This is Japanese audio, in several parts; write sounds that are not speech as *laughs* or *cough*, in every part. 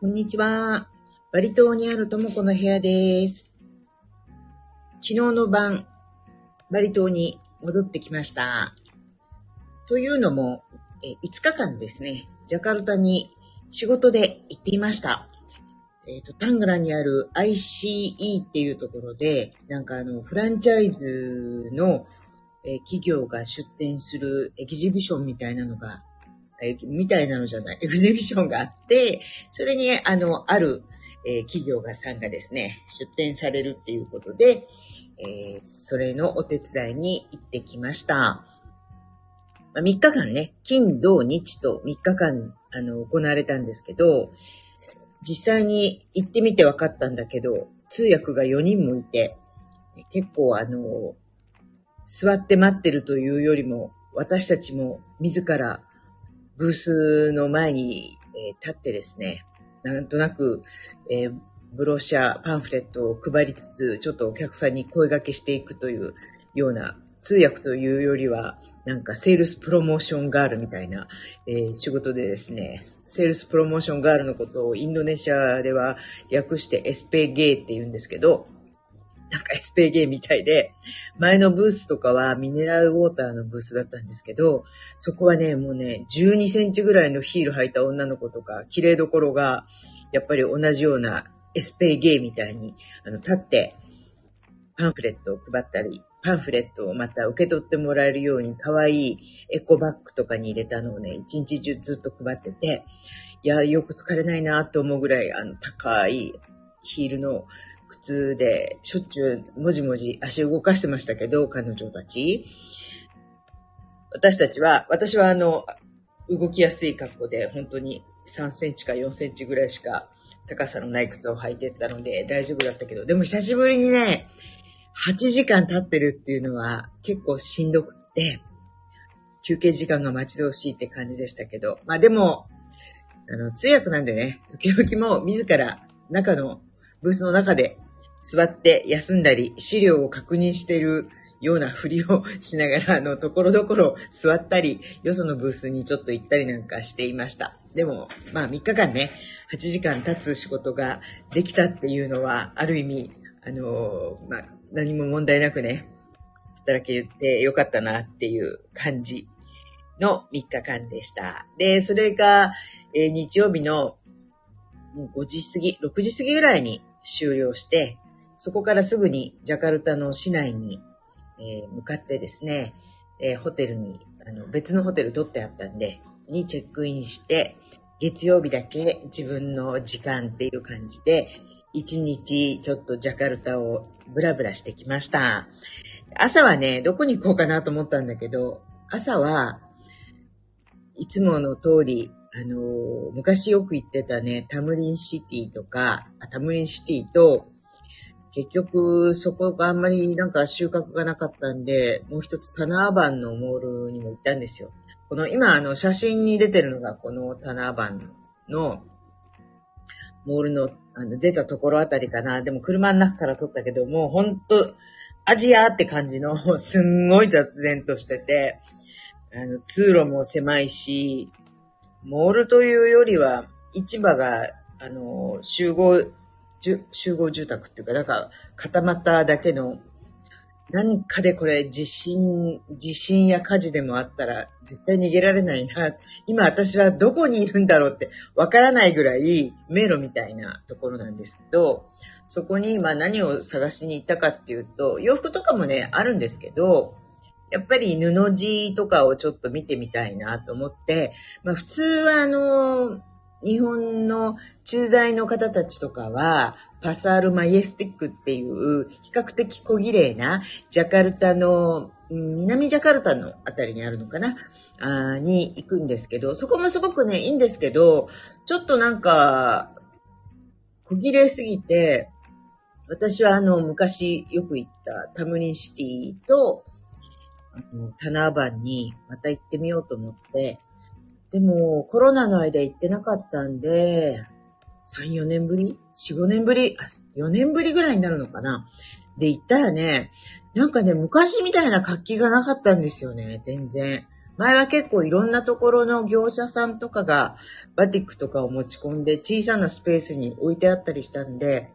こんにちは。バリ島にあるともこの部屋です。昨日の晩、バリ島に戻ってきました。というのも、え5日間ですね、ジャカルタに仕事で行っていました。えっ、ー、と、タングラにある ICE っていうところで、なんかあの、フランチャイズの、え企業が出展するエキジビションみたいなのがえみたいなのじゃない、*laughs* エグゼビションがあって、それに、あの、ある、えー、企業がさんがですね、出展されるっていうことで、えー、それのお手伝いに行ってきました。まあ、3日間ね、金、土、日と3日間、あの、行われたんですけど、実際に行ってみて分かったんだけど、通訳が4人もいて、結構あの、座って待ってるというよりも、私たちも自らブースの前に、え、立ってですね、なんとなく、え、 brochure、パンフレットを配りつつ、ちょっとお客さんに声掛けしていくというような、通訳というよりは、なんかセールスプロモーションガールみたいな、えー、仕事でですね、セールスプロモーションガールのことをインドネシアでは略して SPG って言うんですけど、なんか SPG みたいで、前のブースとかはミネラルウォーターのブースだったんですけど、そこはね、もうね、12センチぐらいのヒール履いた女の子とか、綺麗どころが、やっぱり同じような SPG みたいに、あの、立って、パンフレットを配ったり、パンフレットをまた受け取ってもらえるように可愛いエコバッグとかに入れたのをね、一日中ずっと配ってて、いや、よく疲れないなと思うぐらい、あの、高いヒールの靴でしょっちゅうもじもじ足動かしてましたけど、彼女たち。私たちは、私はあの、動きやすい格好で、本当に3センチか4センチぐらいしか高さのない靴を履いてったので大丈夫だったけど、でも久しぶりにね、8時間経ってるっていうのは結構しんどくって、休憩時間が待ち遠しいって感じでしたけど、まあでも、あの、通訳なんでね、時々も自ら中のブースの中で座って休んだり、資料を確認しているようなふりをしながら、あの、ところどころ座ったり、よそのブースにちょっと行ったりなんかしていました。でも、まあ3日間ね、8時間経つ仕事ができたっていうのは、ある意味、あの、まあ、何も問題なくね、働けてよかったなっていう感じの3日間でした。で、それが、えー、日曜日の5時過ぎ、6時過ぎぐらいに終了して、そこからすぐにジャカルタの市内に、えー、向かってですね、えー、ホテルに、あの、別のホテル取ってあったんで、にチェックインして、月曜日だけ自分の時間っていう感じで、一日ちょっとジャカルタをブラブラしてきました。朝はね、どこに行こうかなと思ったんだけど、朝はいつもの通りあの、昔よく行ってたね、タムリンシティとか、タムリンシティと、結局そこがあんまりなんか収穫がなかったんで、もう一つタナーバンのモールにも行ったんですよ。この今あの写真に出てるのがこのタナーバンのモールのあの出たところあたりかな。でも車の中から撮ったけど、もうほんとアジアって感じの *laughs* すんごい雑然としてて、あの通路も狭いし、モールというよりは、市場が、あの、集合、集合住宅っていうか、だか固まっただけの、何かでこれ地震、地震や火事でもあったら絶対逃げられないな。今私はどこにいるんだろうってわからないぐらい迷路みたいなところなんですけど、そこに今何を探しに行ったかっていうと、洋服とかもね、あるんですけど、やっぱり布地とかをちょっと見てみたいなと思って、まあ普通はあの、日本の駐在の方たちとかは、パサールマイエスティックっていう比較的小綺麗なジャカルタの、南ジャカルタのあたりにあるのかな？あに行くんですけど、そこもすごくね、いいんですけど、ちょっとなんか、小綺麗すぎて、私はあの、昔よく行ったタムリンシティと、タナーバンにまた行ってみようと思って、でもコロナの間行ってなかったんで、3、4年ぶり ?4、5年ぶり ?4 年ぶりぐらいになるのかな？で、行ったらね、なんかね、昔みたいな活気がなかったんですよね、全然。前は結構いろんなところの業者さんとかがバティックとかを持ち込んで小さなスペースに置いてあったりしたんで、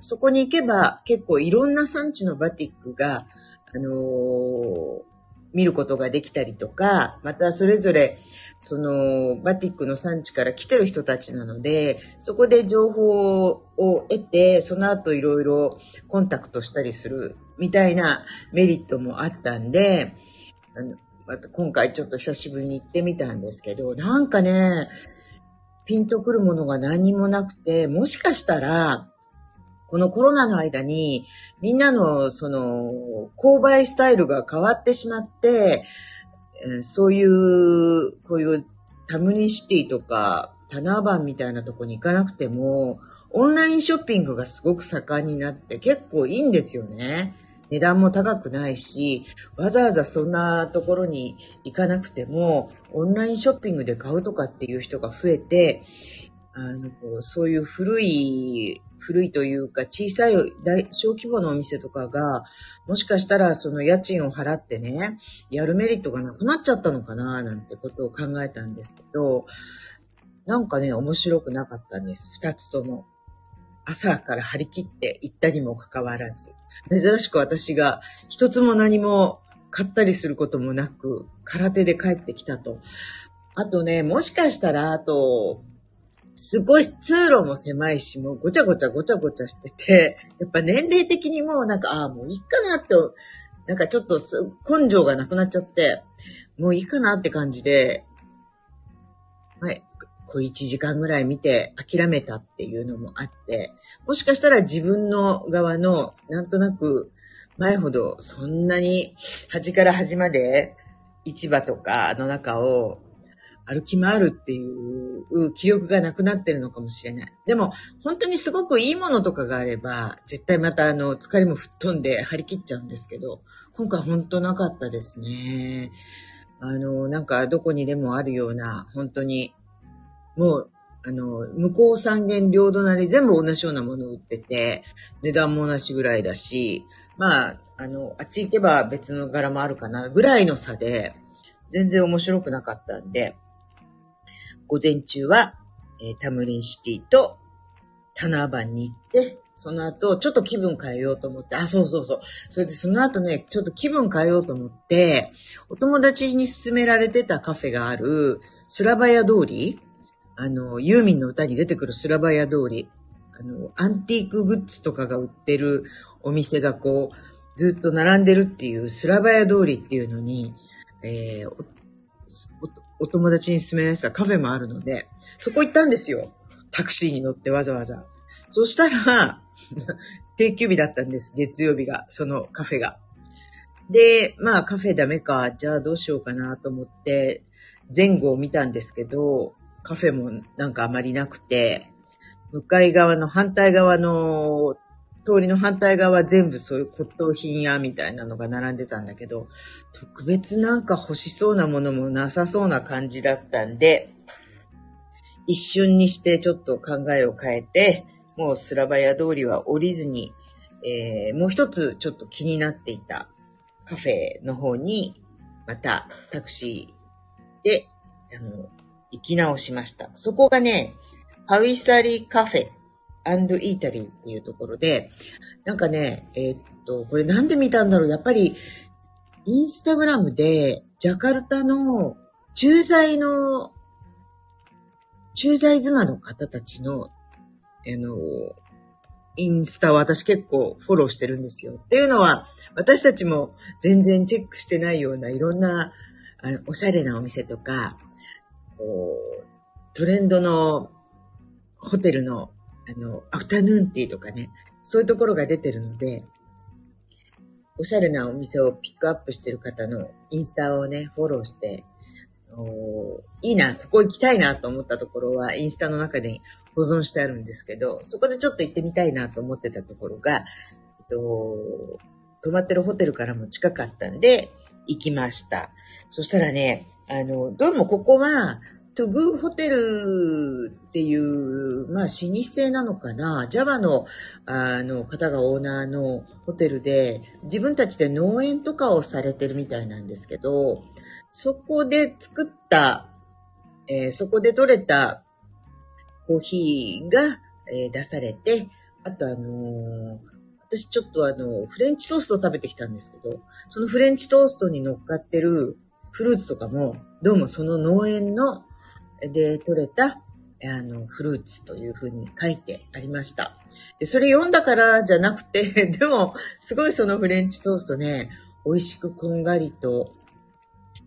そこに行けば結構いろんな産地のバティックが、あのー、見ることができたりとか、またそれぞれそのバティックの産地から来てる人たちなので、そこで情報を得て、その後いろいろコンタクトしたりするみたいなメリットもあったんで、あのまた今回ちょっと久しぶりに行ってみたんですけど、なんかね、ピンとくるものが何もなくて、もしかしたら、このコロナの間にみんなのその購買スタイルが変わってしまって、そういう、こういうタムニシティとか、タナーバンみたいなとこに行かなくても、オンラインショッピングがすごく盛んになって結構いいんですよね。値段も高くないし、わざわざそんなところに行かなくても、オンラインショッピングで買うとかっていう人が増えて、あの、そういう古い古いというか小さい大小規模のお店とかが、もしかしたらその家賃を払ってね、やるメリットがなくなっちゃったのかななんてことを考えたんですけど、なんかね、面白くなかったんです。二つとも。朝から張り切って行ったにもかかわらず。珍しく私が一つも何も買ったりすることもなく、空手で帰ってきたと。あとね、もしかしたら、あと、すごい通路も狭いし、もうごちゃごちゃごちゃごちゃしてて、やっぱ年齢的にもうなんか、ああ、もういいかなって、なんかちょっとす根性がなくなっちゃって、もういいかなって感じで、はい、こう1時間ぐらい見て諦めたっていうのもあって、もしかしたら自分の側の、なんとなく前ほどそんなに端から端まで市場とかの中を歩き回るっていう気力がなくなってるのかもしれない。でも、本当にすごくいいものとかがあれば、絶対またあの、疲れも吹っ飛んで張り切っちゃうんですけど、今回本当なかったですね。あの、なんかどこにでもあるような、本当に、もう、あの、向こう三軒両隣全部同じようなものを売ってて、値段も同じぐらいだし、まあ、あの、あっち行けば別の柄もあるかな、ぐらいの差で、全然面白くなかったんで、午前中は、えー、タムリンシティとタナーバンに行って、その後、ちょっと気分変えようと思って、あ、そうそうそう。それでその後ね、ちょっと気分変えようと思って、お友達に勧められてたカフェがある、スラバヤ通りあの、ユーミンの歌に出てくるスラバヤ通り。あの、アンティークグッズとかが売ってるお店がこう、ずっと並んでるっていうスラバヤ通りっていうのに、えー、お友達に勧められてたカフェもあるので、そこ行ったんですよ。タクシーに乗ってわざわざ。そしたら、*laughs* 定休日だったんです。月曜日が、そのカフェが。で、まあカフェダメか。じゃあどうしようかなと思って、前後を見たんですけど、カフェもなんかあまりなくて、向かい側の反対側の通りの反対側は全部そういう骨董品屋みたいなのが並んでたんだけど、特別なんか欲しそうなものもなさそうな感じだったんで、一瞬にしてちょっと考えを変えて、もうスラバヤ通りは降りずに、えー、もう一つちょっと気になっていたカフェの方に、またタクシーで、あの、行き直しました。そこがね、ハウイサリカフェアンドイータリーっていうところで、なんかね、えー、っと、これなんで見たんだろう？やっぱり、インスタグラムで、ジャカルタの駐在の、駐在妻の方たちの、あの、インスタを私結構フォローしてるんですよ。っていうのは、私たちも全然チェックしてないようないろんなあおしゃれなお店とか、こう、トレンドのホテルのあの、アフタヌーンティーとかね、そういうところが出てるので、おしゃれなお店をピックアップしてる方のインスタをね、フォローして、いいな、ここ行きたいなと思ったところはインスタの中で保存してあるんですけど、そこでちょっと行ってみたいなと思ってたところが、えっと、泊まってるホテルからも近かったんで、行きました。そしたらね、あの、どうもここは、トゥグーホテルっていう、まあ、老舗なのかな ?Java の、あの、方がオーナーのホテルで、自分たちで農園とかをされてるみたいなんですけど、そこで作った、えー、そこで取れたコーヒーが、えー、出されて、あとあのー、私ちょっとあの、フレンチトーストを食べてきたんですけど、そのフレンチトーストに乗っかってるフルーツとかも、どうもその農園ので取れたあの、フルーツというふうに書いてありました。で、それ読んだからじゃなくて、*laughs* でも、すごいそのフレンチトーストね、美味しくこんがりと、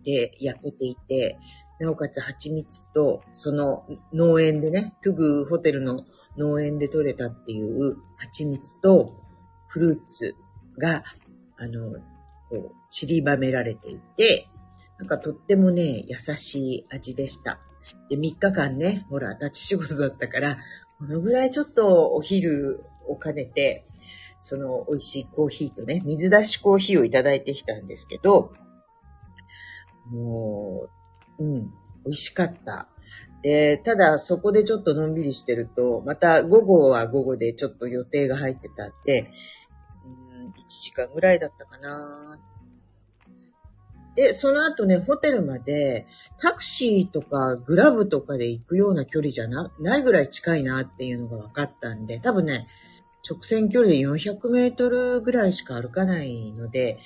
で、焼けていて、なおかつ蜂蜜と、その農園でね、トゥグホテルの農園で採れたっていう蜂蜜とフルーツが、あの、こう、散りばめられていて、なんかとってもね、優しい味でした。で、3日間ね、ほら、立ち仕事だったから、このぐらいちょっとお昼を兼ねて、その美味しいコーヒーとね、水出しコーヒーをいただいてきたんですけど、もう、うん、美味しかった。で、ただそこでちょっとのんびりしてると、また午後は午後でちょっと予定が入ってたんで、うん、1時間ぐらいだったかなで、その後ね、ホテルまでタクシーとかグラブとかで行くような距離じゃなないぐらい近いなっていうのが分かったんで、多分ね、直線距離で400メートルぐらいしか歩かないので、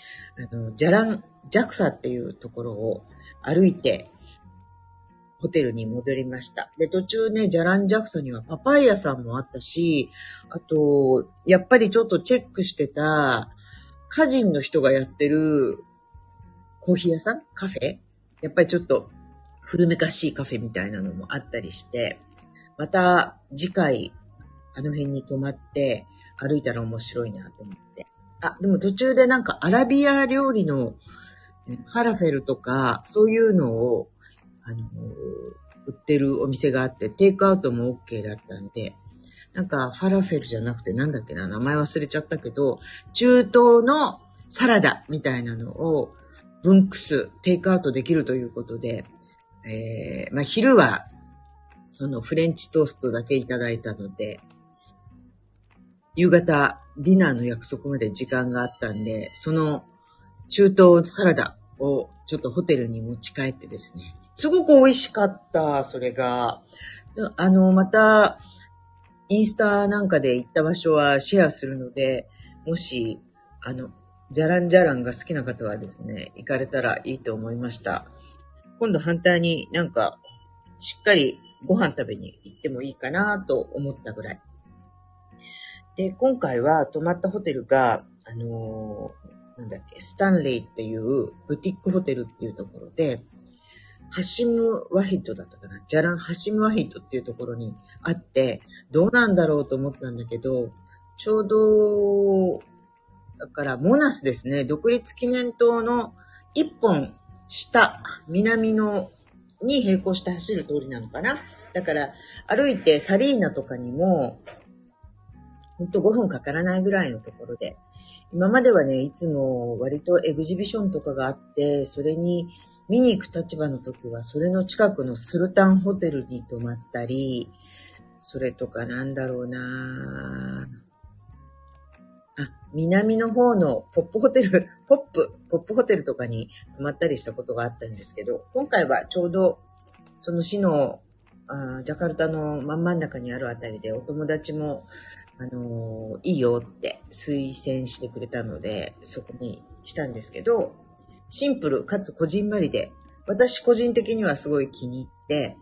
あの、ジャラン、ジャクサっていうところを歩いて、ホテルに戻りました。で、途中ね、ジャランジャクサにはパパイヤさんもあったし、あと、やっぱりちょっとチェックしてた、家人の人がやってるコーヒー屋さん？カフェ？やっぱりちょっと古めかしいカフェみたいなのもあったりして、また次回あの辺に泊まって歩いたら面白いなと思って。あ、でも途中でなんかアラビア料理のファラフェルとかそういうのを、あの売ってるお店があって、テイクアウトも OK だったんで、なんかファラフェルじゃなくてなんだっけな、名前忘れちゃったけど、中東のサラダみたいなのをブンクス、テイクアウトできるということで、えー、まあ、昼は、そのフレンチトーストだけいただいたので、夕方、ディナーの約束まで時間があったんで、その中東サラダをちょっとホテルに持ち帰ってですね、すごく美味しかった、それが。あの、また、インスタなんかで行った場所はシェアするので、もし、あの、じゃらんじゃらんが好きな方はですね、行かれたらいいと思いました。今度反対になんか、しっかりご飯食べに行ってもいいかなと思ったぐらい。で、今回は泊まったホテルが、あのー、なんだっけ、スタンレイっていうブティックホテルっていうところで、ハシムワヒットだったかなジャランハシムワヒットっていうところにあって、どうなんだろうと思ったんだけど、ちょうどだから、モナスですね。独立記念塔の一本下、南の、に並行して走る通りなのかな。だから、歩いてサリーナとかにも、ほんと5分かからないぐらいのところで。今まではね、いつも割とエグジビションとかがあって、それに見に行く立場の時は、それの近くのスルタンホテルに泊まったり、それとかなんだろうなぁあ、南の方のポップホテル、*laughs* ポップ、ポップホテルとかに泊まったりしたことがあったんですけど、今回はちょうどその市のあジャカルタの真ん真ん中にあるあたりでお友達も、あのー、いいよって推薦してくれたので、そこにしたんですけど、シンプルかつこじんまりで、私個人的にはすごい気に入って、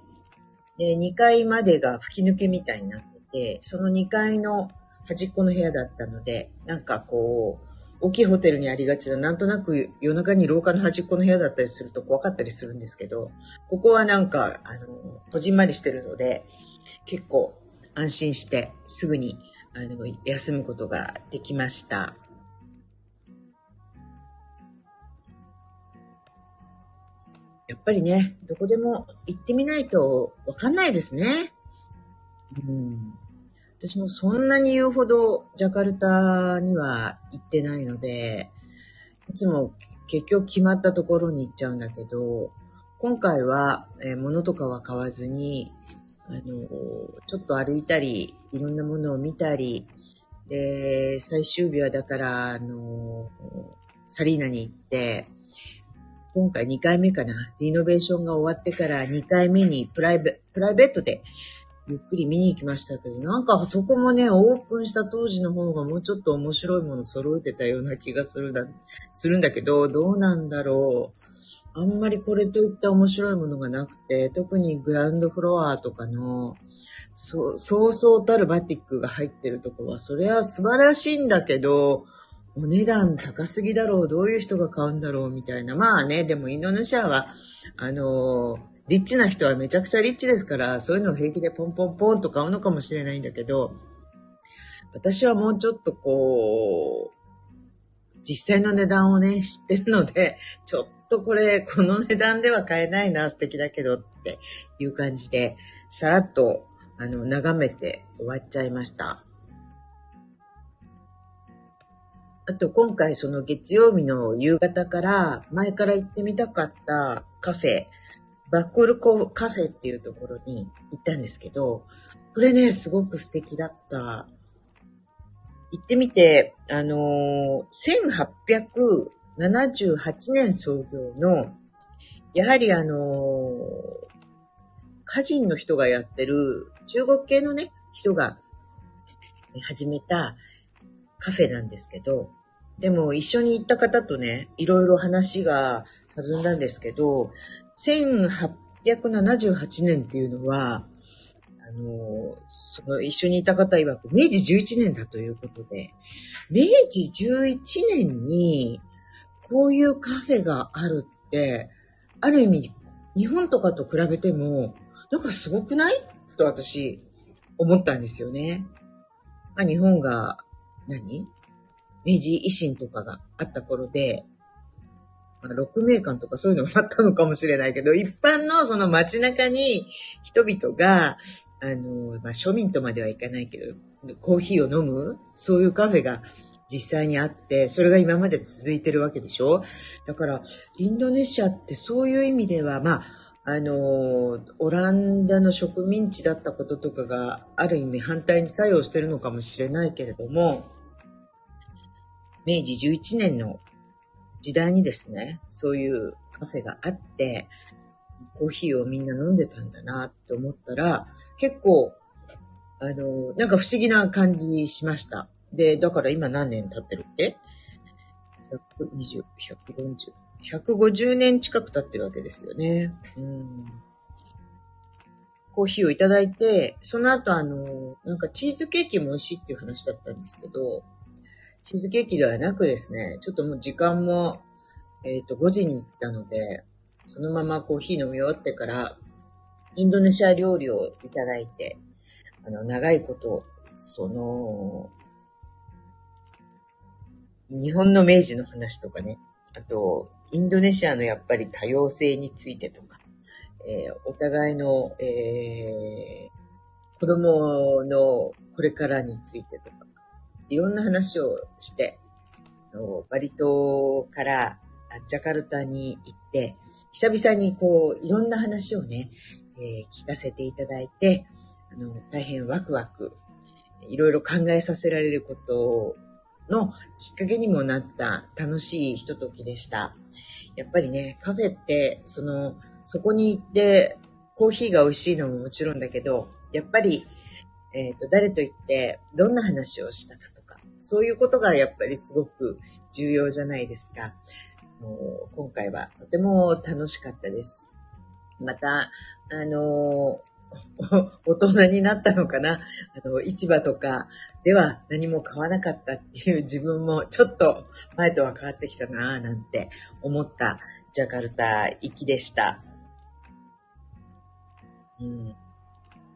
で、2階までが吹き抜けみたいになってて、その2階の端っこの部屋だったので、なんかこう、大きいホテルにありがちな、なんとなく夜中に廊下の端っこの部屋だったりすると怖かったりするんですけど、ここはなんか、あの、こじんまりしてるので、結構安心してすぐにあの休むことができました。やっぱりね、どこでも行ってみないとわかんないですね。私もそんなに言うほどジャカルタには行ってないので、いつも結局決まったところに行っちゃうんだけど、今回は、えー物とかは買わずに、あの、ちょっと歩いたり、いろんなものを見たり、で、最終日はだから、あの、サリーナに行って、今回2回目かな。リノベーションが終わってから2回目にプライベプライベートでゆっくり見に行きましたけど、なんかそこもね、オープンした当時の方がもうちょっと面白いもの揃えてたような気がするんだ、するんだけど、どうなんだろう。あんまりこれといった面白いものがなくて、特にグランドフロアとかの、そう、そうそうたるバティックが入ってるとこは、それは素晴らしいんだけど、お値段高すぎだろう、どういう人が買うんだろう、みたいな。まあね、でもインドネシアは、あの、リッチな人はめちゃくちゃリッチですから、そういうのを平気でポンポンポンと買うのかもしれないんだけど、私はもうちょっとこう、実際の値段をね、知ってるので、*laughs* ちょっとこれ、この値段では買えないな、素敵だけどっていう感じで、さらっと、あの、眺めて終わっちゃいました。あと今回その月曜日の夕方から前から行ってみたかったカフェ、バックルコカフェっていうところに行ったんですけど、これね、すごく素敵だった。行ってみて、あのー1878年創業の、やはりあのー歌人の人がやってる中国系のね、人が始めたカフェなんですけど、でも一緒に行った方とね、いろいろ話が弾んだんですけど、1878年っていうのは、あの、その一緒にいた方曰く、明治11年だということで、明治11年にこういうカフェがあるって、ある意味、日本とかと比べても、なんかすごくないと私、思ったんですよね。まあ、日本が何、明治維新とかがあった頃で、まあ、六名館とかそういうのがあったのかもしれないけど、一般のその街中に人々が、あの、まあ、庶民とまではいかないけど、コーヒーを飲む、そういうカフェが実際にあって、それが今まで続いてるわけでしょ？だから、インドネシアってそういう意味では、まあ、あの、オランダの植民地だったこととかがある意味反対に作用してるのかもしれないけれども、明治11年の時代にですね、そういうカフェがあって、コーヒーをみんな飲んでたんだなって思ったら、結構、あの、なんか不思議な感じしました。で、だから今何年経ってるって ?120、140、150年近く経ってるわけですよね。うん。コーヒーをいただいて、その後あの、なんかチーズケーキも美味しいっていう話だったんですけど、チーズケーキではなくですね、ちょっともう時間も、えっ、と、5時に行ったので、そのままコーヒー飲み終わってから、インドネシア料理をいただいて、あの、長いこと、その、日本の明治の話とかね、あと、インドネシアのやっぱり多様性についてとか、えーお互いの、えー子供のこれからについてとか、いろんな話をして、バリ島からジャカルタに行って、久々にこう、いろんな話をね、えー聞かせていただいて、あの、大変ワクワク、いろいろ考えさせられることのきっかけにもなった楽しいひとときでした。やっぱりね、カフェって、その、そこに行って、コーヒーが美味しいのももちろんだけど、やっぱり、えっ、と、誰と行って、どんな話をしたか、そういうことがやっぱりすごく重要じゃないですか。もう今回はとても楽しかったです。また、あの、*laughs* 大人になったのかなあの、市場とかでは何も買わなかったっていう自分もちょっと前とは変わってきたなぁなんて思ったジャカルタ行きでした。うん。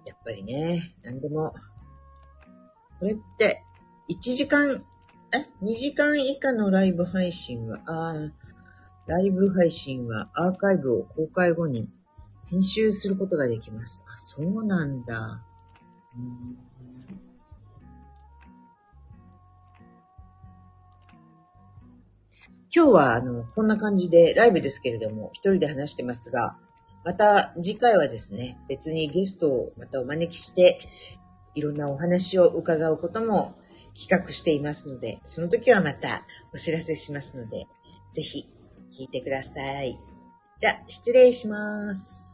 やっぱりね、何でも、これって1時間、え ?2 時間以下のライブ配信は、ああ、ライブ配信はアーカイブを公開後に編集することができます。あ、そうなんだ。今日は、あの、こんな感じで、ライブですけれども、一人で話してますが、また次回はですね、別にゲストをまたお招きして、いろんなお話を伺うことも企画していますので、その時はまたお知らせしますので、ぜひ聞いてください。じゃあ、失礼します。